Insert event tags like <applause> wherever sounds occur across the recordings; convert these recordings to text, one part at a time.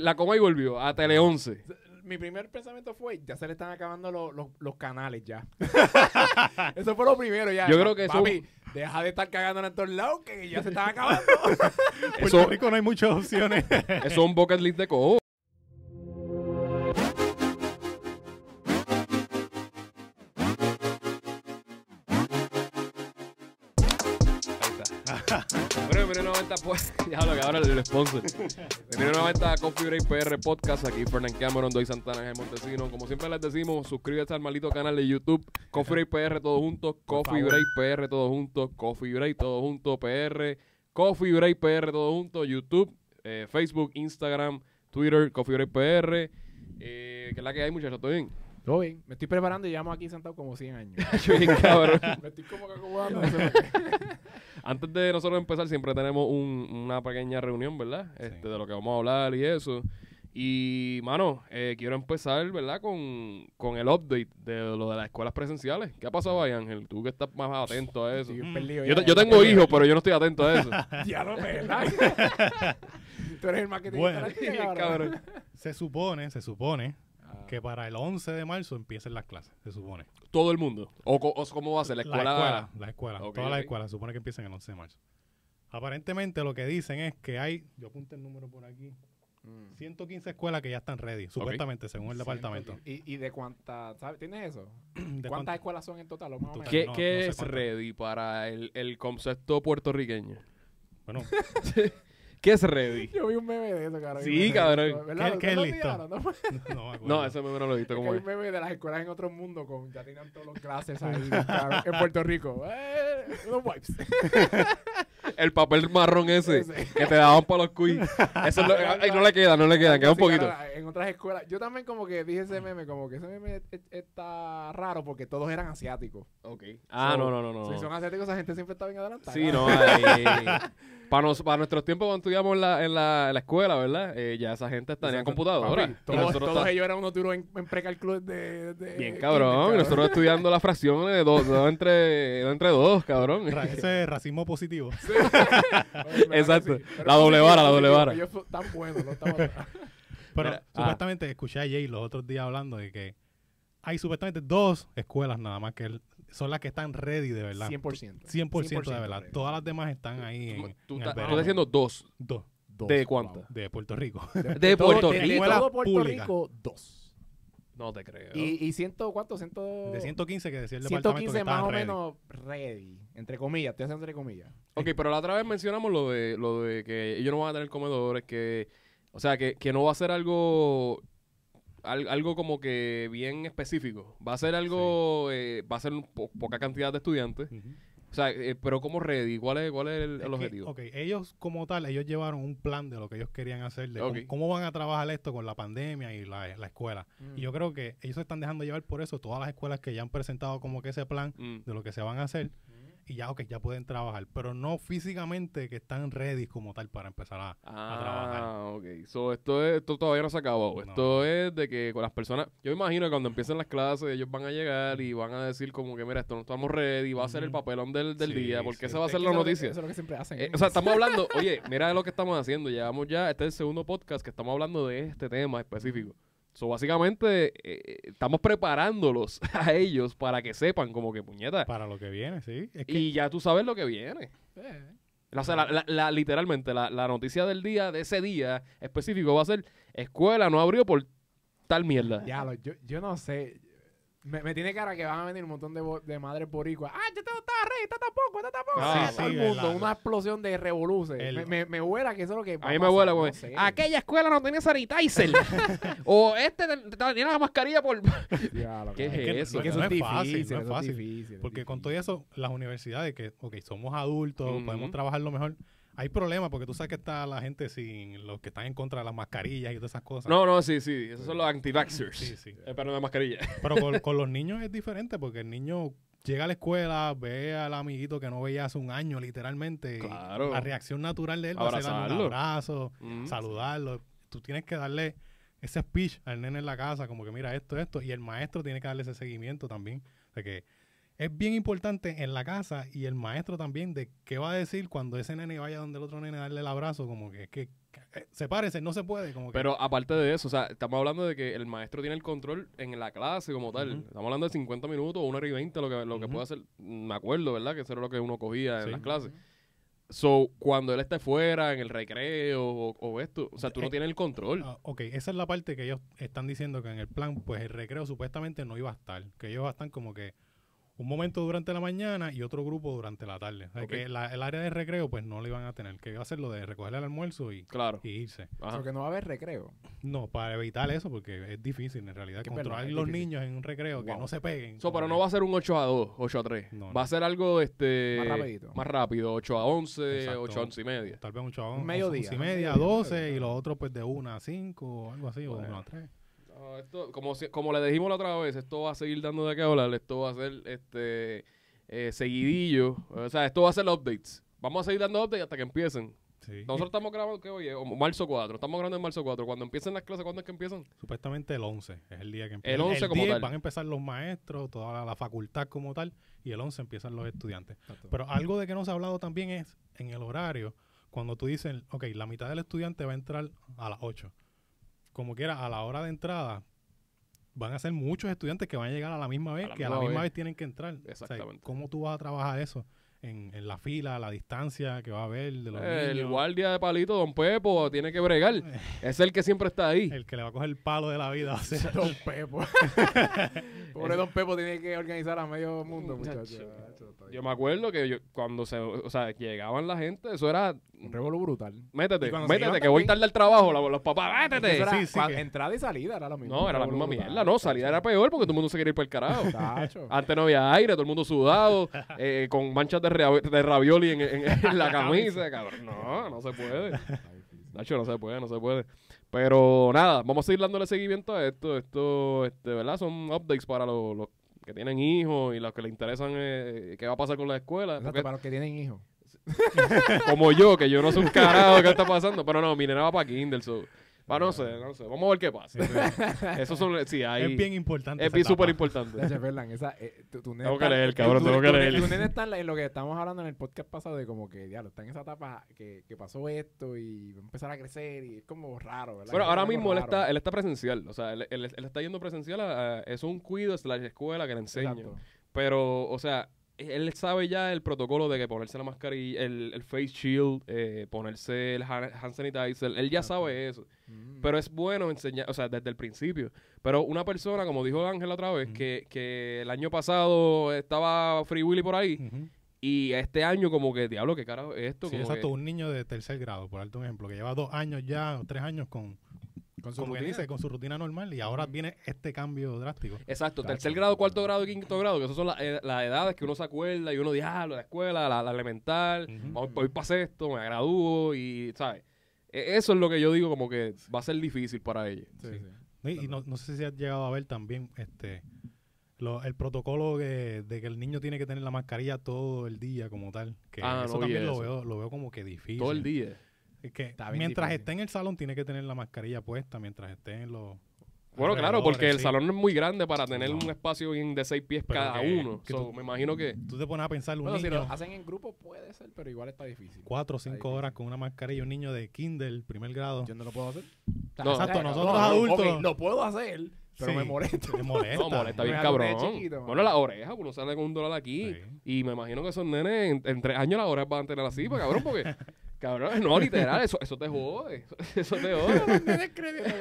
La coma y volvió a Tele 11. Mi primer pensamiento fue, ya se le están acabando los, los, los canales ya. <laughs> eso fue lo primero ya. Yo creo que eso- Papi, deja de estar cagando en todos lados que ya se están acabando. <laughs> Puerto Eso, Rico no hay muchas opciones. eso es un bucket list de cojo. 90, pues, <laughs> ya lo que ahora el sponsor. <laughs> Bienvenido 90 a Coffee Break PR Podcast. Aquí Fernán Cameron, Doy Santana, Ángel Montesino. Como siempre les decimos, suscríbete al maldito canal de YouTube. Coffee Break PR todos juntos. Coffee. Break PR todos juntos. Coffee Break todos juntos. PR. Coffee Break PR todos juntos. YouTube, eh, Facebook, Instagram, Twitter, Coffee Break PR. Eh, que es la que hay, muchachos. ¿Todo bien? Todo bien, me estoy preparando y llevamos aquí sentado como 100 años. <laughs> Bien, cabrón. me estoy como que acomodando. Antes de nosotros empezar, siempre tenemos un- una pequeña reunión, ¿verdad? Este, de lo que vamos a hablar y eso. Y, mano, eh, quiero empezar, ¿verdad? Con, con el update de lo de las escuelas presenciales. ¿Qué ha pasado ahí, Ángel? Tú que estás más atento a eso. Perdido Yo, ya, te- yo ya tengo hijos, pero yo no estoy atento a eso. <laughs> Ya lo ¿verdad? <laughs> Tú eres el marketing Bueno. cabrón. Bien, <laughs> cabrón. se supone, se supone. Que para el 11 de marzo empiecen las clases. Se supone. Todo el mundo. ¿O, o cómo va a ser? La escuela. La escuela, la escuela. Todas las escuelas se supone que empiecen el 11 de marzo. Aparentemente lo que dicen es que hay, yo apunté el número por aquí, Mm. 115 escuelas que ya están ready, supuestamente, según el departamento. ¿Y, y de cuántas, ¿sabes? ¿Tienes eso? <clears throat> ¿De ¿Cuántas escuelas son en total? o más o menos? ¿Qué, No, qué no sé es cuánto. ready para el, el concepto puertorriqueño? Bueno, <laughs> ¿Qué es ready? Yo vi un meme de eso, cabrón. Sí, cabrón. ¿Qué- qué es <laughs> ¿No listo? No, no me acuerdo. No, ese meme no lo he visto. Es que ¿Cómo hay es? un meme de las escuelas en otro mundo con ya tenían todos los clases ahí <laughs> cabrón, en Puerto Rico. Eh, los wipes. <laughs> El papel marrón ese Ese. que te daban para los quiz. Eso es lo- ay, no le queda, no le queda, queda un Sí, poquito. En otras escuelas. Yo también como que dije ese meme, como que ese meme es- es- está raro porque todos eran asiáticos. Ah, So, no, no, no, no. Si son asiáticos, esa gente siempre está bien adelantada. Sí, no, ahí- para, nos- para nuestros tiempos cuando estudiamos en la, en la, en la escuela, ¿verdad? Eh, ya esa gente tenía Exacto. computadora. Papi, todos, ellos eran unos duros en, en precálculo de, de Bien kinder, cabrón, y nosotros estudiando las fracciones de dos, dos entre, dos entre dos, cabrón. Ese es racismo positivo. Oye, ¿verdad <laughs> que Exacto. sí? Pero La doble vara, la doble vara. Ellos tan buenos, no estamos... Pero Mira, ah. supuestamente escuché a Jay los otros días hablando de que hay supuestamente dos escuelas nada más que el- son las que están ready de verdad. 100%. 100% de verdad. ready. Todas las demás están ahí en, Tú en estás diciendo dos. dos Dos, ¿De wow. cuántas? de Puerto Rico. De Puerto de, de Rico. todo Puerto Pública. Rico, dos. No te creo. Y, y ciento, ¿cuánto? Ciento... De 115 que decía el departamento 115 que más o ready. menos ready. Entre comillas, te hacen entre comillas. Ok, pero la otra vez mencionamos lo de, lo de que ellos no van a tener comedores, que, o sea, que, que no va a ser algo, al- algo como que bien específico. Va a ser algo, eh, va a ser un po- poca cantidad de estudiantes. O sea, eh, pero como ready, ¿cuál es, cuál es el, el Es que, objetivo? ok, ellos como tal, ellos llevaron un plan de lo que ellos querían hacer, de cómo- Ok. cómo, van a trabajar esto con la pandemia y la, la escuela. Mm. Y yo creo que ellos se están dejando llevar por eso, todas las escuelas que ya han presentado como que ese plan Mm. de lo que se van a hacer, y ya, ok, ya pueden trabajar, pero no físicamente que están ready como tal para empezar a, a trabajar. Ok. So, esto, es, esto todavía no se ha acabado. No. Esto es de que con las personas... Yo me imagino que cuando empiecen las clases ellos van a llegar y van a decir como que, mira, esto no estamos ready, va a ser el papelón del, del Sí, día, porque sí. esa va a ser la es lo que- noticia. Eso es lo que siempre hacen. Eh, o sea, estamos hablando, oye, mira lo que estamos haciendo. Llevamos ya, este es el segundo podcast que estamos hablando de este tema específico. So, básicamente, eh, estamos preparándolos <laughs> a ellos para que sepan como que puñeta. Para lo que viene, sí. Es que Y ya tú sabes lo que viene. Eh, O sea, la- la- la- literalmente, la, la noticia del día, de ese día específico, va a ser escuela no abrió por tal mierda. Diablo, yo, yo no sé. Me, me tiene cara que van a venir un montón de, bo- de madres boricuas. Ah, yo te estaba rey, está tampoco, está tampoco. Ah, Sí, todo sí, el mundo, la- una explosión de revoluces. El- Me, me, me huela que eso es lo que va A mí me no como, sé. aquella escuela no tenía sanitizer. <laughs> o este te- te- tenía la mascarilla por... <laughs> ¿Qué es que eso? Es que eso no es es fácil, difícil, no es fácil. difícil, Porque con todo eso, las universidades que, ok, somos adultos, Ujú. podemos trabajarlo mejor. Hay problemas porque tú sabes que está la gente sin los que están en contra de las mascarillas y todas esas cosas. No, no, sí, sí. Esos son los anti-vaxxers. Sí, sí. Eh, pero no de mascarilla. <laughs> Pero con, con los niños es diferente porque el niño llega a la escuela, ve al amiguito que no veía hace un año, literalmente. y Claro. La reacción natural de él va a ser darle un abrazo, Mm. saludarlo. Tú tienes que darle ese speech al nene en la casa, como que mira esto, esto, y el maestro tiene que darle ese seguimiento también. O sea que es bien importante en la casa y el maestro también de qué va a decir cuando ese nene vaya donde el otro nene a darle el abrazo, como que, que, que sepárese, no se puede, como que Pero aparte de eso, o sea, estamos hablando de que el maestro tiene el control en la clase como tal. Ujú. Estamos hablando de 50 minutos o una hora y 20, lo que, lo que Ujú. puede hacer. Me acuerdo, ¿verdad? Que eso era lo que uno cogía en Sí. las clases. So, cuando él esté fuera, en el recreo o, o esto, o sea, tú no Eh, tienes el control. Ah, ok, esa es la parte que ellos están diciendo que en el plan, pues el recreo supuestamente no iba a estar, que ellos estar como que un momento durante la mañana y otro grupo durante la tarde. O sea, Ok. que la- el área de recreo pues no lo iban a tener, que iba a ser lo de recoger el almuerzo y, Claro. y irse. Ajá. Porque no va a haber recreo. No, para evitar eso, porque es difícil en realidad Que verdad, controlar es los difícil. niños en un recreo, que Wow. no se peguen. So, pero que- no va a ser un 8 a 2, 8 a 3. No, Va no. a ser algo este Más rapidito. más rápido, 8 a 11, Exacto. 8 a 11 y media. Tal vez un chavón, Un mediodía, once y un media, mediodía, 12 mediodía. y los otros pues de 1 a 5 o algo así, o Bueno. 1 a 3. No, esto, como, como le dijimos la otra vez, esto va a seguir dando de qué hablar. Esto va a ser este eh, seguidillo. O sea, esto va a ser updates. Vamos a seguir dando updates hasta que empiecen. Sí. Nosotros estamos grabando, ¿qué hoy es? Marzo 4. Estamos grabando en marzo 4. Cuando empiecen las clases, ¿cuándo es que empiezan? Supuestamente el 11 es el día que empieza. El 11 como 10 tal. van a empezar los maestros, toda la, la facultad como tal, y el 11 empiezan los estudiantes. Pero algo de que no se ha hablado también es en el horario, cuando tú dices, ok, la mitad del estudiante va a entrar a las 8. Como quiera, a la hora de entrada, van a ser muchos estudiantes que van a llegar a la misma vez, la que a la misma vez. vez. tienen que entrar. O sea, Exactamente. ¿Cómo tú vas a trabajar eso? En, en la fila, la distancia que va a haber de los Eh, el niños. guardia de palito, don Pepo, tiene que bregar. <laughs> Es el que siempre está ahí. El que le va a coger el palo de la vida. va a ser- Don Pepo. <laughs> Pobre Don Pepo tiene que organizar a medio mundo, Muchacho. muchachos. Yo me acuerdo que yo, cuando se, o sea, llegaban la gente, eso era, Un revolú brutal. métete, métete, que voy tarde al trabajo, la- los papás, métete. Eso era Sí, sí, cua- que- Entrada y salida era lo mismo. No, era la misma mierda. No, salida era peor porque todo el mundo se quería ir para el carajo. Tacho. Antes no había aire, todo el mundo sudado, <laughs> eh, con manchas de, rea- de ravioli en, en- en <laughs> la camisa, cabrón. No, no se puede. Nacho, no se puede, no se puede. Pero nada, vamos a seguir dándole seguimiento a esto. Esto, este, ¿verdad? Son updates para los, los que tienen hijos y los que les interesan eh, qué va a pasar con la escuela. Exacto, Porque para los que tienen hijos. <laughs> como yo, que yo no sé un carajo qué está pasando. Pero no, mi nena va para Kindle, so. Para no sé, no sé. Vamos a ver qué pasa. <laughs> Eso son, sí, ahí. es bien importante. Es bien súper importante. Eh, tu, tu nene Tengo que está- leer, cabrón, tengo que leer. Tu nene está en, lo que estamos hablando en el podcast pasado de como que, diablo, está en esa etapa que, que pasó esto y va a empezar a crecer y es como raro, ¿verdad? Bueno, ahora mismo él está, él está presencial. O sea, él, él- él está yendo presencial a, a- es un cuido, es la escuela que le enseña. Exacto. Pero, o sea, él sabe ya el protocolo de que ponerse la mascarilla, el, el face shield, eh, ponerse el hand hand sanitizer. Él ya sabe eso. Mm. Pero es bueno enseñar, o sea, desde el principio. Pero una persona, como dijo Ángel otra vez, que, que el año pasado estaba Free Willy por ahí, y este año como que, diablo, ¿qué carajo es esto? Sí, Como exacto. que- Un niño de tercer grado, por darte un ejemplo, que lleva dos años ya, o tres años con, con su rutina. dice, con su rutina normal y ahora viene este cambio drástico. Exacto, Tacho. tercer grado, cuarto grado y quinto grado, que esas son las, ed- las edades que uno se acuerda y uno diablo, la escuela, la, la elemental, Ujú. voy, voy para sexto, me gradúo y, ¿sabes? E- Eso es lo que yo digo como que va a ser difícil para ellos. Sí, Sí. sí. Y, y no, no sé si has llegado a ver también este lo- el protocolo que- de que el niño tiene que tener la mascarilla todo el día como tal. Que Ah, eso no también lo eso. veo, lo veo como que difícil. Todo el día. Es que mientras difícil. esté en el salón tiene que tener la mascarilla puesta, mientras esté en los... Bueno, claro, porque el sí. salón no es muy grande para tener No. un espacio bien de seis pies Pero cada que- uno. que So, tú- me imagino que... Tú te pones a pensar un Bueno, si niño lo hacen en grupo puede ser, pero igual está difícil. cuatro o cinco horas con una mascarilla, un niño de kinder, primer grado. Yo no lo puedo hacer. No. Exacto, nosotros no, adultos- ok, lo puedo hacer, pero Sí, me molesta. Me molesta. No, molesta <laughs> bien cabrón. chiquito, bueno, las orejas, uno sale con un dólar aquí. Sí. Y me imagino que esos nenes en, en tres años las orejas van a tener así, pues, cabrón, porque... <laughs> Cabrón, no, literal, eso, eso te jode. Eso <laughs> te jode.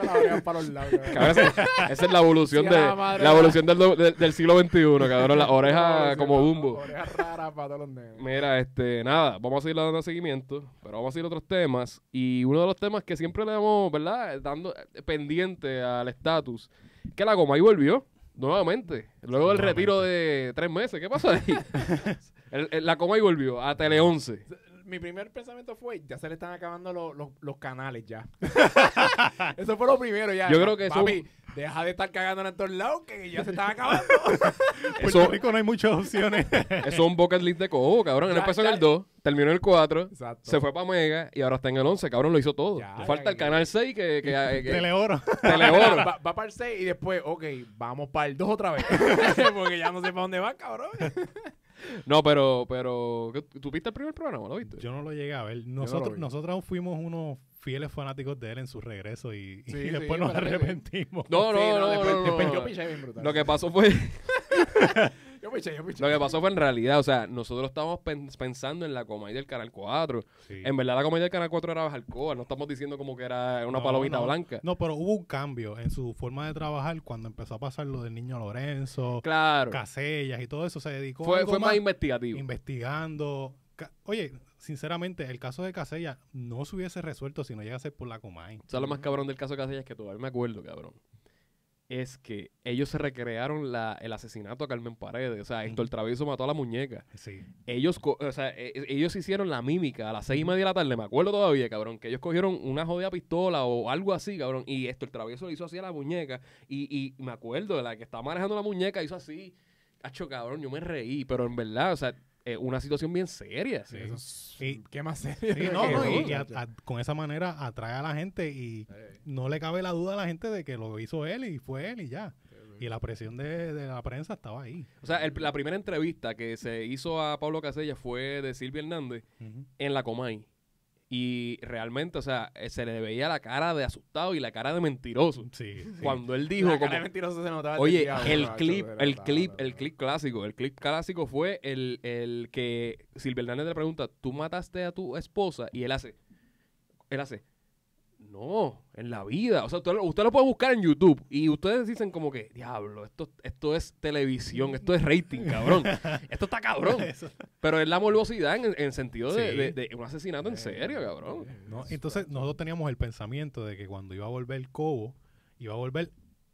La oreja cabrón. Esa, esa es la evolución Sí, de la la la- evolución del, del, del siglo XXI, cabrón. Las <laughs> orejas como Dumbo. Orejas raras para todos los nenes. Mira, este, nada, vamos a seguir dando seguimiento, pero vamos a seguir a otros temas. Y uno de los temas que siempre le damos, ¿verdad? Dando eh, pendiente al estatus, que la Comay volvió nuevamente, luego del retiro de tres meses. ¿Qué pasó ahí? <laughs> El- el- la Comay volvió a Tele 11. Mi primer pensamiento fue, ya se le están acabando los, los, los canales ya. <laughs> eso fue lo primero ya. Yo creo que eso- Papi, Deja de estar cagando en todos lados que ya se están acabando. <laughs> Puerto Rico no hay muchas opciones. <laughs> eso es un bucket list de Cobo, cabrón. Él Ya, empezó en el 2, terminó en el 4, Exacto. se fue para Mega y ahora está en el 11, cabrón. Lo hizo todo. Ya, falta ya, el ya. canal 6 que... que, que- que- Teleoro. Teleoro. Va, va para el 6 y después, ok, vamos para el 2 otra vez. Porque ya no sé para dónde va, cabrón. No, pero... pero ¿qué- ¿Tú viste el primer programa? ¿Lo viste? Yo no lo llegué a ver. Nosotros, nosotros fuimos unos fieles fanáticos de él en su regreso y, y Sí, después sí, nos arrepentimos. No, no, Sí, no, después, no, después no, yo no. piché bien brutal. Lo que pasó fue... <laughs> <laughs> Yo piché, yo piché. Lo que pasó fue en realidad, o sea, nosotros estábamos pen- pensando en la Comay del Canal 4. Sí. En verdad la Comay del Canal 4 era Bajalcoa, no estamos diciendo como que era una No, palomita no. blanca. No, pero hubo un cambio en su forma de trabajar cuando empezó a pasar lo del niño Lorenzo, Claro. Casellas y todo eso. Se dedicó a Fue, algo fue más investigativo. investigando. Oye, sinceramente, el caso de Casellas no se hubiese resuelto si no llega a ser por la Comay. ¿Sabes lo más cabrón del caso de Casellas? Que todavía me acuerdo, cabrón. Es que ellos se recrearon la, el asesinato a Carmen Paredes. O sea, Héctor Travieso mató a la muñeca. Sí. Ellos, o sea, e- e- ellos hicieron la mímica a las seis y media de la tarde. Me acuerdo todavía, cabrón. Que ellos cogieron una jodida pistola o algo así, cabrón. Y Héctor Travieso le hizo así a la muñeca. Y, y me acuerdo de la que estaba manejando la muñeca, hizo así. Hacho, cabrón, yo me reí. Pero en verdad, o sea, es una situación bien seria. Sí. Eso ¿Qué más serio? Sí, no, no, y, y a- Muchacho. a- con esa manera atrae a la gente y Eh, no le cabe la duda a la gente de que lo hizo él y fue él y ya. Y la presión de, de la prensa estaba ahí. O sea, el- la primera entrevista que se hizo a Pablo Casellas fue de Silvia Hernández en la Comay. Y realmente, o sea, eh, se le veía la cara de asustado y la cara de mentiroso. Sí, sí. Cuando él dijo la como... cara de mentiroso se notaba Oye, el clip, el clip, el clip clásico, el clip clásico fue el, el que Silvia Hernández le pregunta, ¿tú mataste a tu esposa? Y él hace, él hace, no, en la vida. O sea, usted, lo- usted lo puede buscar en YouTube y ustedes dicen como que, diablo, esto, esto es televisión, esto es rating, cabrón. Esto está cabrón. <laughs> Pero es la morbosidad en, en sentido de, de- de un asesinato en serio, cabrón. ¿no? Entonces nosotros teníamos el pensamiento de que cuando iba a volver Cobo, iba a volver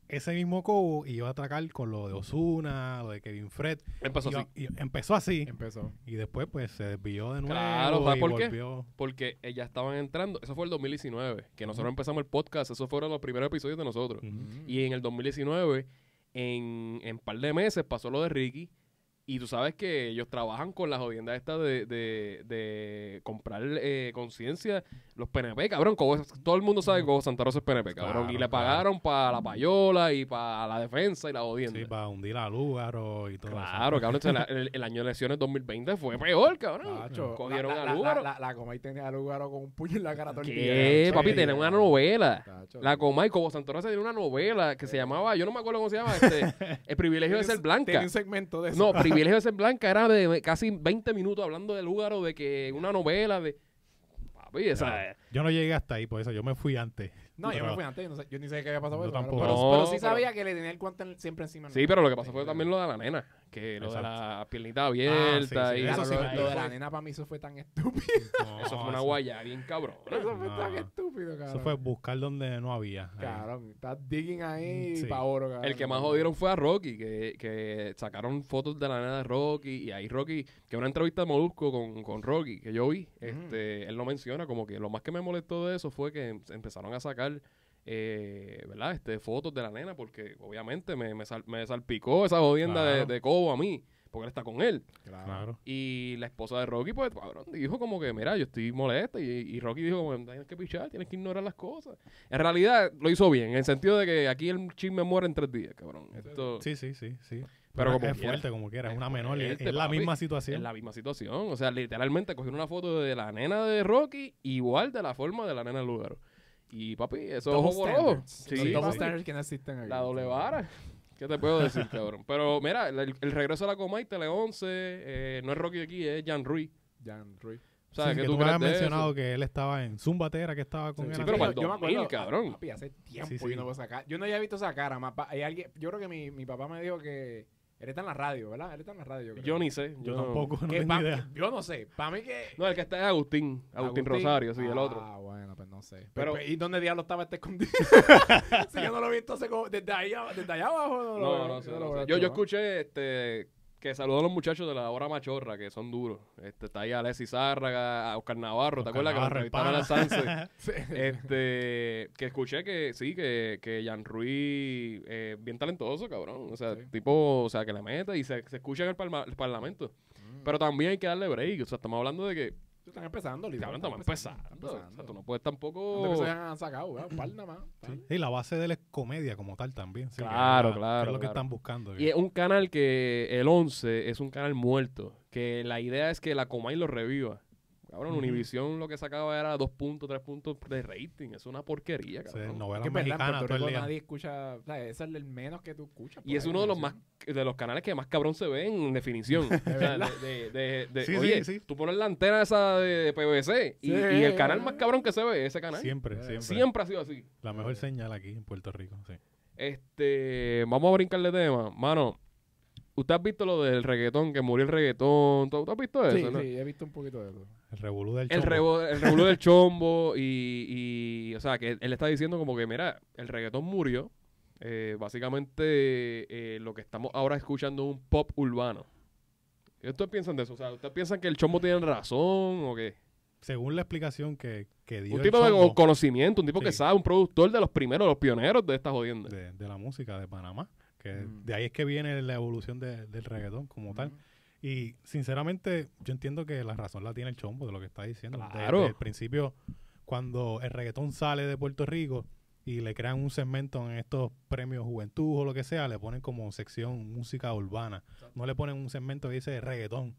ese mismo Cobo y iba a atracar con lo de Osuna, lo de Kevin Fred. Empezó así. y empezó así Empezó. y después pues se desvió de nuevo Claro, ¿sabes y por qué? Porque ya estaban entrando, eso fue el 2019, que nosotros empezamos el podcast, esos fueron los primeros episodios de nosotros. Y en el 2019, en, en par de meses, pasó lo de Ricky. Y tú sabes que ellos trabajan con la jodienda esta de, de, de comprar eh, conciencia. Los PNP, cabrón. Cobo- todo el mundo sabe que Cobo Santa Rosa es PNP, cabrón. Claro, y le claro. pagaron para la payola y para la defensa y la jodienda. Sí, para hundir a Lúgaro y todo claro, eso. cabrón. <laughs> el, el año de elecciones 2020 fue peor, cabrón. Tacho, Cogieron la, a la, Lúgaro. La, la, la Comay tenía a Lugaro con un puño en la cara todo el día. Papi, sí, tenía una novela. La. Comay, como Santa Rosa tenía una novela que se llamaba, yo no me acuerdo cómo se llama, este, El privilegio de ser blanca. Tiene un segmento de eso. No, privilegio de ser blanca era de casi 20 minutos hablando de Lúgaro, de que una novela de... Yo no llegué hasta ahí, por eso yo me fui antes. No, yo me fui antes, yo, no sé- yo ni sé qué había pasado. Yo pero- tampoco. Pero, No, pero sí pero- sabía que le tenía el guante siempre encima. Sí, pero lo que pasó fue también lo de la nena, que lo de la piernita abierta sí, y sí, Eso eso sí, sí, lo, lo de la nena para mí eso fue tan estúpido. <laughs> No, eso fue una eso- guayá bien cabrón. Eso fue No. tan estúpido, cabrón. Eso fue buscar donde no había. Cabrón, estás digging ahí Sí. pa' oro, cabrón. El que más jodieron fue a Rocky, que, que sacaron fotos de la nena de Rocky y ahí Rocky, que una entrevista de Molusco con, con Rocky que yo vi, este, él lo menciona como que lo más que me molestó de eso fue que em- empezaron a sacar eh, ¿verdad? Este, fotos de la nena porque obviamente me, me, sal- me salpicó esa jodienda de, Claro. de Cobo a mí, porque él está con él. Claro. Y la esposa de Rocky, pues, cabrón, dijo como que, mira, yo estoy molesta. Y, y Rocky dijo, tienes que pichar, tienes que ignorar las cosas. En realidad, lo hizo bien, en el sentido de que aquí el chisme muere en tres días, cabrón. Esto Sí, sí, sí, sí. Pero como es quiera. fuerte como quiera, es Es una menor, es, fuerte, es la papi. misma es situación. la misma situación. O sea, literalmente cogieron una foto de la nena de Rocky, igual de la forma de la nena de Lugaro. Y papi, eso es ojo por ojo. Sí, Los que no existen aquí. La doble vara. ¿Qué te puedo decir, cabrón? Pero mira, el, el regreso a la Comay, Tele 11, eh, no es Rocky aquí, es Jan Ruiz. Jan Ruiz. ¿Sabes Sí, qué que tú tú me habías de eso? mencionado que él estaba en Zumbatera, que estaba con Sí, él. sí, pero para el yo, yo me 2000, acuerdo, cabrón. Papi, hace tiempo Sí, sí. yo no veo sacar. Yo no había visto esa cara. más pa- hay alguien, yo creo que mi, mi papá me dijo que él está en la radio, ¿verdad? Él está en la radio. creo. Yo ni sé. Yo no- tampoco, no Que tengo pa- idea. Yo no sé. Para mí que. No, el que está es Agustín. Agustín, Rosario, sí, el otro. Ah, bueno, pues no sé. Pero- Pero, ¿Y dónde diablo estaba este escondido? <laughs> <laughs> si yo no lo he visto hace como- desde, ahí, desde allá abajo. No, lo No, veo, no sé. yo no lo sé. veo, Yo, yo escuché este, Que saludo a los muchachos de la hora machorra, que son duros. Este, está ahí Alessi Zárraga, a Oscar Navarro, ¿te Oscar acuerdas que nos entrevistaron a <laughs> este, que escuché que sí, que, que Jan Ruiz, eh, bien talentoso, cabrón. O sea, Sí. tipo, o sea, que le mete y se, se escucha en el parlamento. Mm. Pero también hay que darle break. O sea, estamos hablando de que, Están empezando, literal, están empezando. están O sea, tú no puedes tampoco... ¿Dónde que se han sacado? ¿verdad? Un par nada más. par. Sí. Y la base de él es comedia como tal también. sí, que Claro, la- claro, que es lo que claro. están buscando. Y es un canal que el 11 es un canal muerto. Que la idea es que la Comay lo reviva. Cabrón, Ujú. Univision lo que sacaba era 2 puntos, 3 puntos de rating. Es una porquería, Sí, cabrón. novelas Que es en Puerto el Rico día. nadie escucha, o sea, ese es el menos que tú escuchas. Y por es uno de los sí. más de los canales que más cabrón se ve en definición. <laughs> O sea, verdad? de, de- de- de- Sí, sí, oye, sí. tú pones la antena esa de, de PVC y, Sí. y el canal más cabrón que se ve, ese canal. Siempre, siempre. Siempre ha sido así. La mejor señal aquí en Puerto Rico, sí. Este, vamos a brincar de tema. Mano, ¿usted ha visto lo del reggaetón, que murió el reggaetón? ¿Tú, tú has visto eso? Sí, no? sí, he visto un poquito de eso. El revolú del El, chombo. revo- el revolú del chombo y, y, o sea, que él está diciendo como que, mira, el reggaetón murió. Eh, básicamente, eh, lo que estamos ahora escuchando es un pop urbano. ¿Qué ustedes piensan de eso? O sea, ¿ustedes piensan que el chombo tiene razón o qué? Según la explicación que, que dio Un el tipo de conocimiento, un tipo que sabe, un productor de los primeros, los pioneros de esta jodienda. de, de la música de Panamá, que Mm. de ahí es que viene la evolución de- del reggaetón como tal. Y sinceramente, yo entiendo que la razón la tiene el chombo de lo que está diciendo. Claro. Desde el principio, cuando el reggaetón sale de Puerto Rico y le crean un segmento en estos premios Juventud o lo que sea, le ponen como sección música urbana. No le ponen un segmento que dice reggaetón,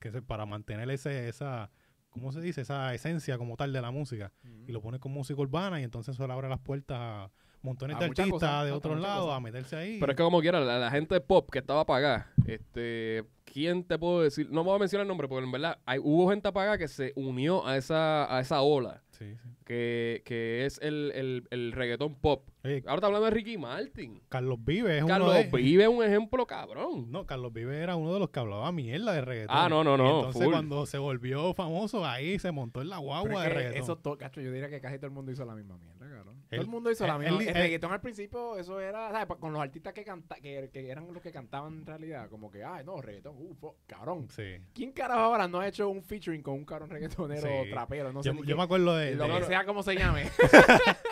que es para mantener ese, esa, ¿cómo se dice? Esa esencia como tal de la música. Y lo ponen con música urbana y entonces eso le abre las puertas a montones A de artistas cosas, de otros lados cosas. a meterse ahí. Pero es que como quiera, la, la gente pop que estaba apagada, este, ¿quién te puedo decir? No me voy a mencionar el nombre, porque en verdad hay, hubo gente apagada que se unió a esa, a esa ola, Sí, sí. que, que es el, el, el reggaetón pop. Oye, Ahora está hablando de Ricky Martin. Carlos Vive es Carlos uno de... Vive es un ejemplo cabrón. No, Carlos Vive era uno de los que hablaba mierda de reggaetón. Ah, no, no, Y no, entonces full. cuando se volvió famoso, ahí se montó en la Pero guagua es de que reggaetón. eso to- cacho, yo diría que casi todo el mundo hizo la misma mierda, cabrón. todo el mundo hizo la misma El él- reggaetón al principio, eso era, ¿sabes? Con los artistas que, canta, que, que eran los que cantaban en realidad, como que, ay, no, reggaetón, uh, fo- cabrón. Sí. ¿Quién carajo ahora no ha hecho un featuring con un cabrón reggaetonero Sí. trapero? No sé yo, ni yo qué- me acuerdo de... lo de- que sea como se llame. <laughs> <laughs>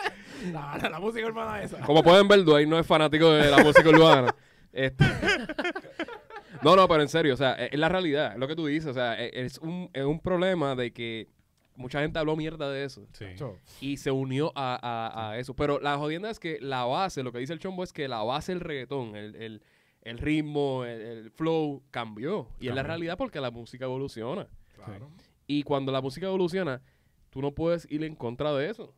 la, la- la música hermana esa. Como pueden ver, Dwayne no es fanático de la música urbana. Este- no, no, pero en serio, o sea, es es la realidad, es lo que tú dices, o sea, es, es un, es un problema de que mucha gente habló mierda de eso. Sí. Y se unió a, a- a eso. Pero la jodienda es que la base, lo que dice el chombo es que la base del reggaetón, el, el- el ritmo, el, el flow cambió. Y es la realidad porque la música evoluciona. claro. Y cuando la música evoluciona, tú no puedes ir en contra de eso.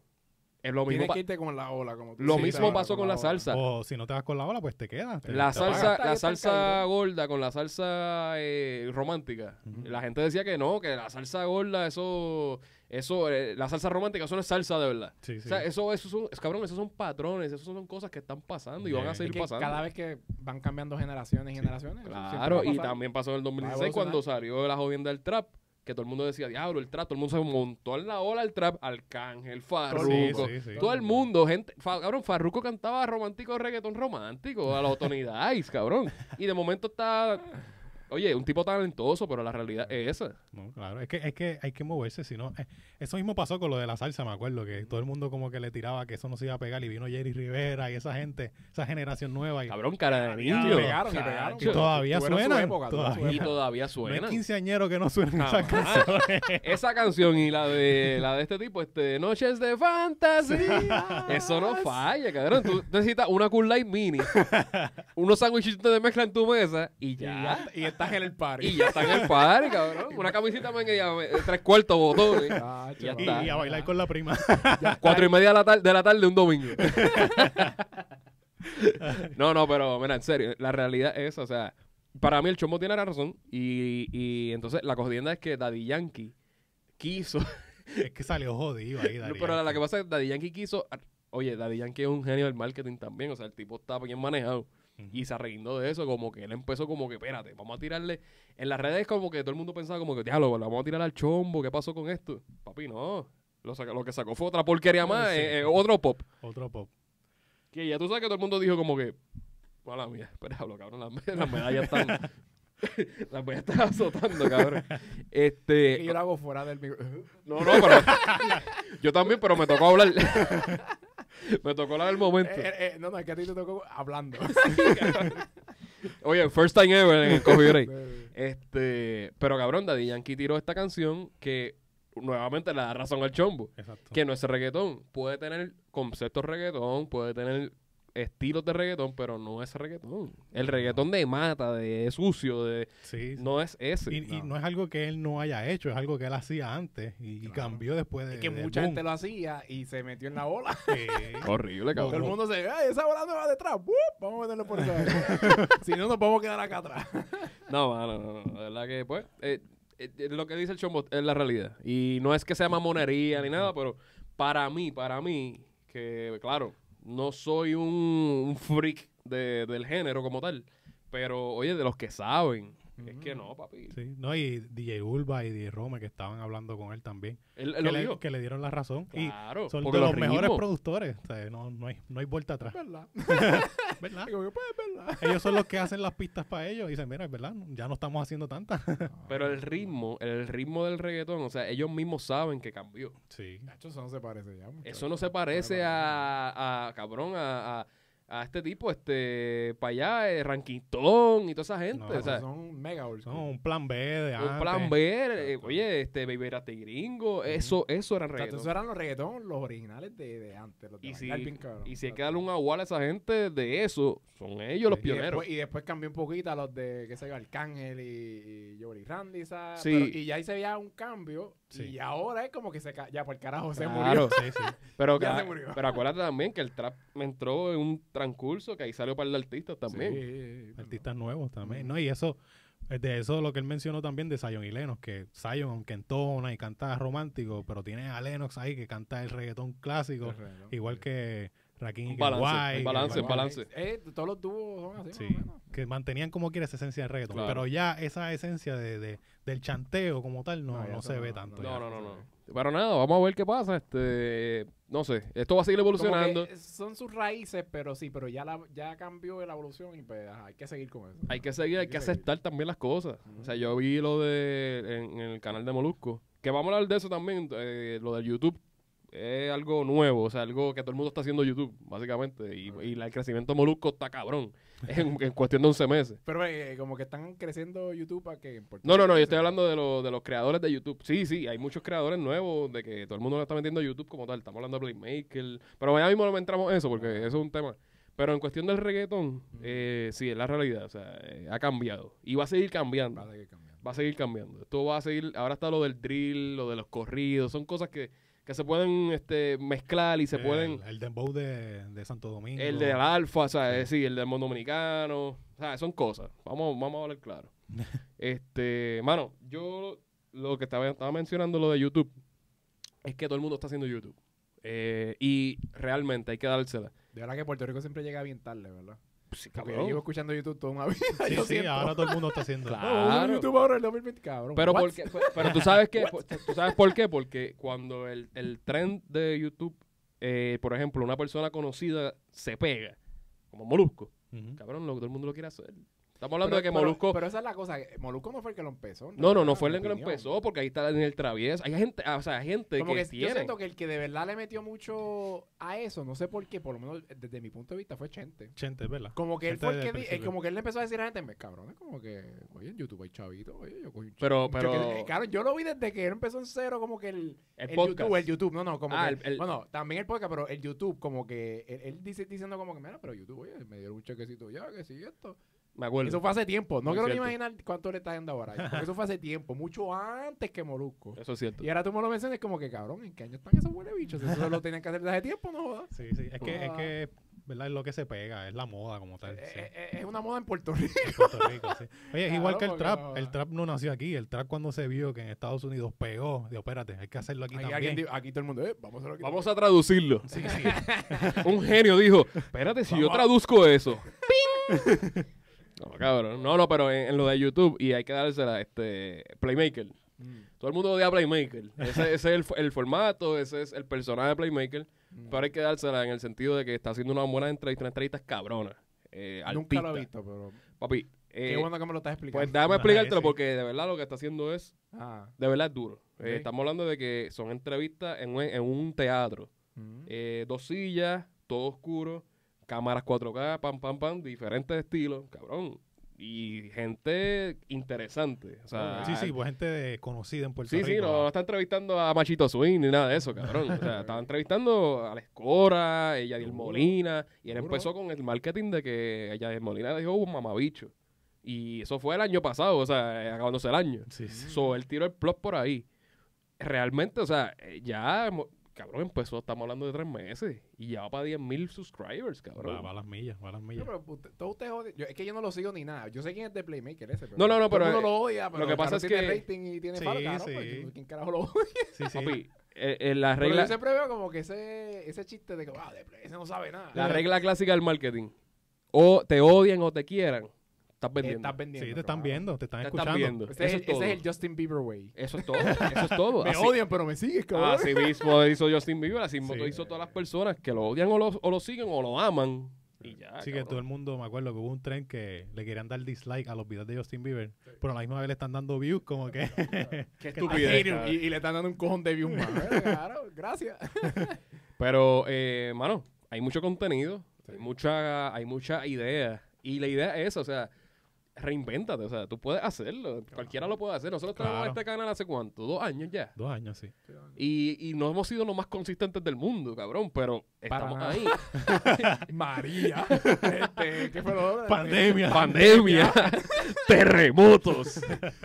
Es lo mismo, Tienes que irte con la ola. Como tú lo mismo pasó con la salsa. O si no te vas con la ola, pues te quedas. te- La te salsa, la salsa gorda con la salsa eh, romántica. La gente decía que no, que la salsa gorda, eso, eso, eh, la salsa romántica, eso no es salsa de verdad. Sí, sí. O sea, eso, eso son, es, cabrón, esos son patrones, esos son cosas que están pasando y van a seguir Es que pasando. cada vez que van cambiando generaciones y generaciones. eso Claro, y también pasó en el 2016 evolucionar. cuando salió la jodienda del trap, que todo el mundo decía, diablo, el trap, todo el mundo se montó en la ola del trap, Arcángel, Farruko, Sí, sí, sí. todo el mundo, gente, fa- cabrón, Farruko cantaba romántico, reggaetón romántico, a los Tony <laughs> Dice, cabrón, y de momento está, oye, un tipo talentoso, pero la realidad es esa. No, claro, es que, es que hay que moverse, si no... eh, eso mismo pasó con lo de la salsa, me acuerdo, que todo el mundo como que le tiraba que eso no se iba a pegar y vino Jerry Rivera y esa gente, esa generación nueva. Y, Cabrón, cara de Y niño. pegaron, y pegaron. Y todavía Tuvieron su suenan, época, tuvieron su todavía. Y todavía no hay suena. quinceañeros que no suenen esas Jamás. canciones. <laughs> Esa canción y la de la de este tipo, este Noches de Fantasía. Eso no falla, cabrón. Tú necesitas una Cool Light Mini, <laughs> unos sándwichitos de mezcla en tu mesa y Y, ya. ya- y estás en el party. Y ya está en el party, cabrón. Una camisita media, eh, tres cuartos botones. <laughs> Ya y, está. y a bailar con la prima. Cuatro y media de la, tar- de la tarde un domingo. <laughs> no, no, pero mira, en serio, la realidad es, o sea, para mí el chombo tiene la razón y, y entonces la jodienda es que Daddy Yankee quiso <laughs> es que salió jodido ahí, No, Daddy pero la que pasa es que Daddy Yankee quiso. Oye, Daddy Yankee es un genio del marketing también. O sea, el tipo está bien manejado. Y se arreguindó de eso, como que él empezó como que, espérate, vamos a tirarle. En las redes, como que todo el mundo pensaba, como que, diablo, vamos a tirar al chombo. ¿Qué pasó con esto? Papi, no. Lo, saca- lo que sacó fue otra porquería más, Sí. eh, eh, otro pop. Otro pop. Que ya tú sabes que todo el mundo dijo, como que, mala mía, <laughs> pero diablo, cabrón, las, las medallas están. <laughs> Las voy a estar azotando, cabrón. Este. Y yo lo hago fuera del micro. No, no, pero. <laughs> yo también, pero me tocó hablar. <laughs> me tocó hablar el momento. Eh, eh, no, no, es que a ti te tocó hablando. <laughs> Oye, first time ever en el Coffee Break. <laughs> Este, pero cabrón, Daddy Yankee tiró esta canción que nuevamente le da razón al chombo. Exacto. Que no es reggaetón. Puede tener conceptos reggaetón, puede tener estilos de reggaetón, pero no es reggaetón. El reggaetón de mata, de sucio, de Sí. no es ese. Y, y no es algo que él no haya hecho, es algo que él hacía antes y, Claro. cambió después de. Es que mucha boom. gente lo hacía y se metió en la ola. Sí. <laughs> Horrible, Todo el cabrón. mundo se, ay, esa bola no va detrás. ¡Wup! Vamos a meterlo por esa. <laughs> si no, nos podemos quedar acá atrás. <laughs> No, no, no. La verdad que, pues, eh, eh, lo que dice el chombo es la realidad. Y no es que sea mamonería ni nada, pero para mí, para mí, que, claro, no soy un, freak de- del género como tal, pero, oye, de los que saben, es que no, papi. Sí, no, y DJ Urba y DJ Rome que estaban hablando con él también. Él, él Que lo le, dijo. que le dieron la razón. Claro, y son de los, los mejores productores. O sea, no, no, hay, no hay vuelta atrás. ¿Verdad? <laughs> ¿Verdad? Digo, pues, ¿verdad? ellos son los que hacen las pistas para ellos. Y dicen, mira, es verdad, ya no estamos haciendo tantas. <laughs> Pero el ritmo, el ritmo del reggaetón, o sea, ellos mismos saben que cambió. sí. Eso no se parece ya. muchacho. Eso no se parece a, a cabrón, a, a, a este tipo, este, para allá, eh, Ranquitón y toda esa gente. No, o sea, son mega old Son un plan B de un antes. plan B, eh, oye, este, Baby Rasta y Gringo, eso, eso era O sea, reggaetón. esos eran los reggaetón, los originales de, de antes. Los de Y si, y si hay que darle un agual a esa gente de eso, son ellos los Y pioneros. después, y después cambió un poquito a los de, qué sé yo, Arcángel y, y Jory Randy, ¿sabes? Sí. Pero- y ya ahí se veía un cambio. Sí. Y ahora es como que se ya por carajo se Claro. murió. Sí, sí. Pero, <laughs> Ya se murió. pero acuérdate también que el trap me entró en un transcurso que ahí salió para el artista también. Sí, Artistas nuevos también. No, y eso, eh, de eso lo que él mencionó también de Zion y Lennox, que Zion, aunque entona y canta romántico, pero tiene a Lennox ahí que canta el reggaetón clásico, El reggaetón, igual sí. que Rakim balance, un balance, balance. Eh, todos los dúos son así, Sí, más o menos. que mantenían como quiera esa esencia del reggaetón, Claro. pero ya esa esencia de, de- del chanteo como tal no, No, no se no, ve no, tanto. No, ya. no, no, no. Pero nada, vamos a ver qué pasa. Este, no sé, esto va a seguir evolucionando. son sus raíces, pero sí, pero ya la, ya cambió la evolución y pues ajá, hay que seguir con eso. Hay que seguir, hay Hay que que seguir. aceptar también las cosas. O sea, yo vi lo de en, en el canal de Molusco, que vamos a hablar de eso también, eh, lo del YouTube. Es algo nuevo, o sea, algo que todo el mundo está haciendo YouTube, básicamente. Y, y la- el crecimiento de Molusco está cabrón. <laughs> en, en cuestión de 11 meses. Pero eh, como que están creciendo YouTube para que... No, no, no, yo estoy hablando de, lo- de los creadores de YouTube. Sí, sí, hay muchos creadores nuevos, de que todo el mundo le está metiendo a YouTube como tal. Estamos hablando de Playmaker. Pero ya mismo no entramos en eso, porque eso es un tema. Pero en cuestión del reggaetón, eh, sí, es la realidad. O sea, eh, ha cambiado. Y va a seguir cambiando. Va a seguir cambiando. Va a seguir cambiando. Esto va a seguir. Ahora está lo del drill, lo de los corridos. Son cosas que, que se pueden este, mezclar y se el, pueden. El dembow de, de Santo Domingo. El del alfa, o sea, eh, sí, el del mundo dominicano. O sea, son cosas. Vamos, vamos a hablar claro. <laughs> este, mano, yo lo que estaba, estaba mencionando lo de YouTube es que todo el mundo está haciendo YouTube. Eh, y realmente hay que dársela. De verdad que Puerto Rico siempre llega bien tarde, ¿verdad? Sí, Porque cabrón. yo llevo escuchando YouTube toda una vida. <laughs> Sí, yo sí, siento. ahora todo el mundo está haciendo. Claro. No, YouTube ahora en el 2020, cabrón. Pero, what? porque, pero tú sabes que <laughs> tú sabes por qué porque cuando el, el trend de YouTube eh, por ejemplo una persona conocida se pega como Molusco Ujú. cabrón lo que todo el mundo lo quiere hacer estamos hablando Pero- de que pero- Molusco Pero esa es la cosa. Molusco no fue el que lo empezó. no no no fue el que lo empezó porque ahí está en el travieso hay gente ah, o sea hay gente Como que, que yo tiene siento que el que de verdad le metió mucho a eso, no sé por qué, por lo menos desde mi punto de vista fue Chente. Chente, ¿verdad? Como que él fue el que, eh, como que él le empezó a decir a la gente, "Me, cabrón, es como que, oye, en YouTube hay chavito, oye, yo cogí un Pero- yo pero- que- eh, claro, yo lo vi desde que él empezó en cero, como que el, el, el podcast YouTube, el YouTube, no, no, como Ah, que, el- el- bueno, también el podcast, pero el YouTube, como que él, él dice, diciendo como que, mira, pero YouTube, oye, me dieron un chequecito ya, que sí, esto. Me acuerdo Eso fue hace tiempo, no Muy quiero ni imaginar cuánto le está yendo ahora, porque eso fue hace tiempo, mucho antes que Molusco. eso es cierto Y ahora tú me lo mencionas como que, cabrón, ¿en qué año están esos huele bichos? Eso lo tenían que hacer desde hace tiempo, no jodas. Sí, sí. Es que, es Ah. que, ¿verdad? Es lo que se pega, es la moda como tal. sí. Eh, eh, Es una moda en Puerto Rico. En Puerto Rico, sí. <laughs> Oye, es igual que el trap. no- El trap no nació aquí. El trap cuando se vio que en Estados Unidos pegó, dijo, espérate, hay que hacerlo aquí, Aquí, también. aquí todo el mundo, eh, vamos a hacerlo aquí. vamos a traducirlo Sí, sí. <laughs> un genio dijo espérate si yo a- traduzco eso <laughs> ¡Ping! No cabrón no no pero en, en lo de YouTube y hay que dársela este Playmaker Mm, Todo el mundo odia Playmaker. Ese, ese es el, el formato, ese es el personaje de Playmaker. mm. Pero hay que dársela en el sentido de que está haciendo una buena entrevista, una entrevista cabrona. Eh, Nunca lo he visto, pero... Papi, Eh, Qué bueno que me lo estás explicando. pues déjame explicártelo porque de verdad lo que está haciendo es, Ah. de verdad es duro. Eh, estamos hablando de que son entrevistas en un, en un teatro. Mm. Eh, dos sillas, todo oscuro, cámaras 4K, pam, pam, pam, diferentes estilos, cabrón. Y gente interesante. O sea, Sí, sí, pues gente conocida en Puerto Sí, Rico. sí, no, no está entrevistando a Machito Swing ni nada de eso, cabrón. O sea, estaba entrevistando a la Escora, ella Yadiel. Molina, y él empezó con el marketing de que Yadiel Molina dijo un mamabicho. Y eso fue el año pasado, o sea, eh, acabándose el año. Sí, sí. So, él tiró el plot por ahí. Realmente, o sea, eh, ya, cabrón, empezó, estamos hablando de tres meses, y ya va para 10 mil subscribers, cabrón. Va, va a las millas, va a las No, millas. pero usted- todos ustedes odian- yo- es que yo no lo sigo ni nada. Yo sé quién es de Playmaker ese. Pero No, no, no, todo pero, mundo eh, lo odia. Pero que el pasa es tiene que- rating y tiene Sí, claro, sí. pues, ¿Quién carajo lo odia? <laughs> Sí, sí. Papi, eh, eh, la Pero regla, yo siempre veo como que ese, ese chiste de que, ah, de Play, ese no sabe nada. la regla clásica del marketing, o te odian o te quieran, estás vendiendo. Estás vendiendo. Sí, te están claro. viendo, te están Te están escuchando. viendo. Ese, Eso es, es ese todo. es el Justin Bieber way. Eso es todo, eso es todo. <laughs> Me Así- odian, pero me sigues, cabrón. <laughs> Así mismo hizo Justin Bieber, así mismo Sí. hizo todas las personas que lo odian o lo, o lo siguen o lo aman. Y ya. Así que todo el mundo, me acuerdo que hubo un tren que le querían dar dislike a los videos de Justin Bieber, pero a la misma vez le están dando views como que... <laughs> Qué estupidez, y le están dando un cojón de views más. ¿eh? Claro, gracias. Pero, eh, mano, hay mucho contenido, hay mucha, hay mucha idea. Y la idea es esa, o sea, reinvéntate, o sea, tú puedes hacerlo. Cualquiera lo puede hacer. Nosotros tenemos Claro. este canal hace cuánto, dos años ya. Dos años, sí. Y, y no hemos sido los más consistentes del mundo, cabrón, pero estamos ahí. <laughs> María. Este, ¿Qué fue lo otro? Pandemia. Pandemia, terremotos.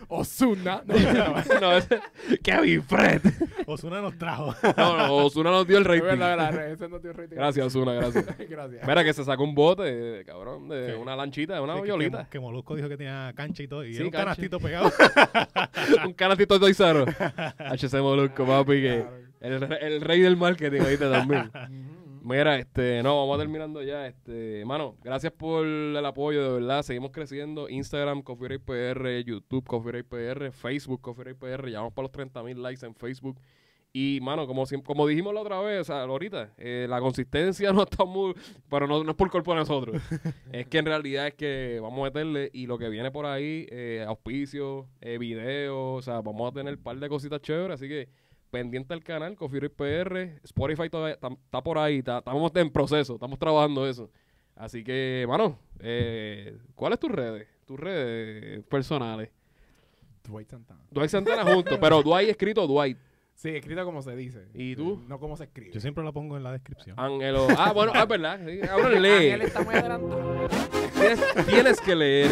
Osuna. <laughs> No, no, ese- Kevin Fred. Osuna nos trajo. No, no, Osuna nos dio el es rating. verdad, verdad, ese no tiene rating. Gracias, Osuna, gracias. <laughs> gracias. Mira que se sacó un bote, de- cabrón, de una lanchita, de una que- violita. Que, que Molusco dijo que tenía cancha y todo, y Sí, era un cancha. canastito pegado. un canastito de Toizaro. HC Molusco, papi, que el, re- el rey del marketing ahorita también. Mira, este, no, vamos terminando ya. Este, mano, gracias por el apoyo, de verdad. Seguimos creciendo. Instagram, Coffee PR, YouTube, Coffee PR, Facebook, Coffee PR. Ya vamos para los 30 mil likes en Facebook. Y, mano, como, como dijimos la otra vez, o sea, ahorita, eh, la consistencia <laughs> no está muy... Pero no, no es por culpa de nosotros. <laughs> es que en realidad es que vamos a meterle y lo que viene por ahí, eh, auspicios, eh, videos, o sea, vamos a tener un par de cositas chéveres. Así que pendiente al canal, Coffee Break PR. Spotify todavía está, está por ahí, está- estamos en proceso, estamos trabajando eso. Así que, mano, eh, ¿cuáles tus redes? Tus redes personales. Dwight Santana. Dwight Santana junto, pero Dwight escrito Dwight. Sí, escrito como se dice. ¿Y tú? No como se escribe. Yo siempre la pongo en la descripción. Ángelo. Ah, bueno, ah, es verdad. Sí, Ahora <laughs> lee. Ángel está muy adelantado. Tienes, tienes que leer.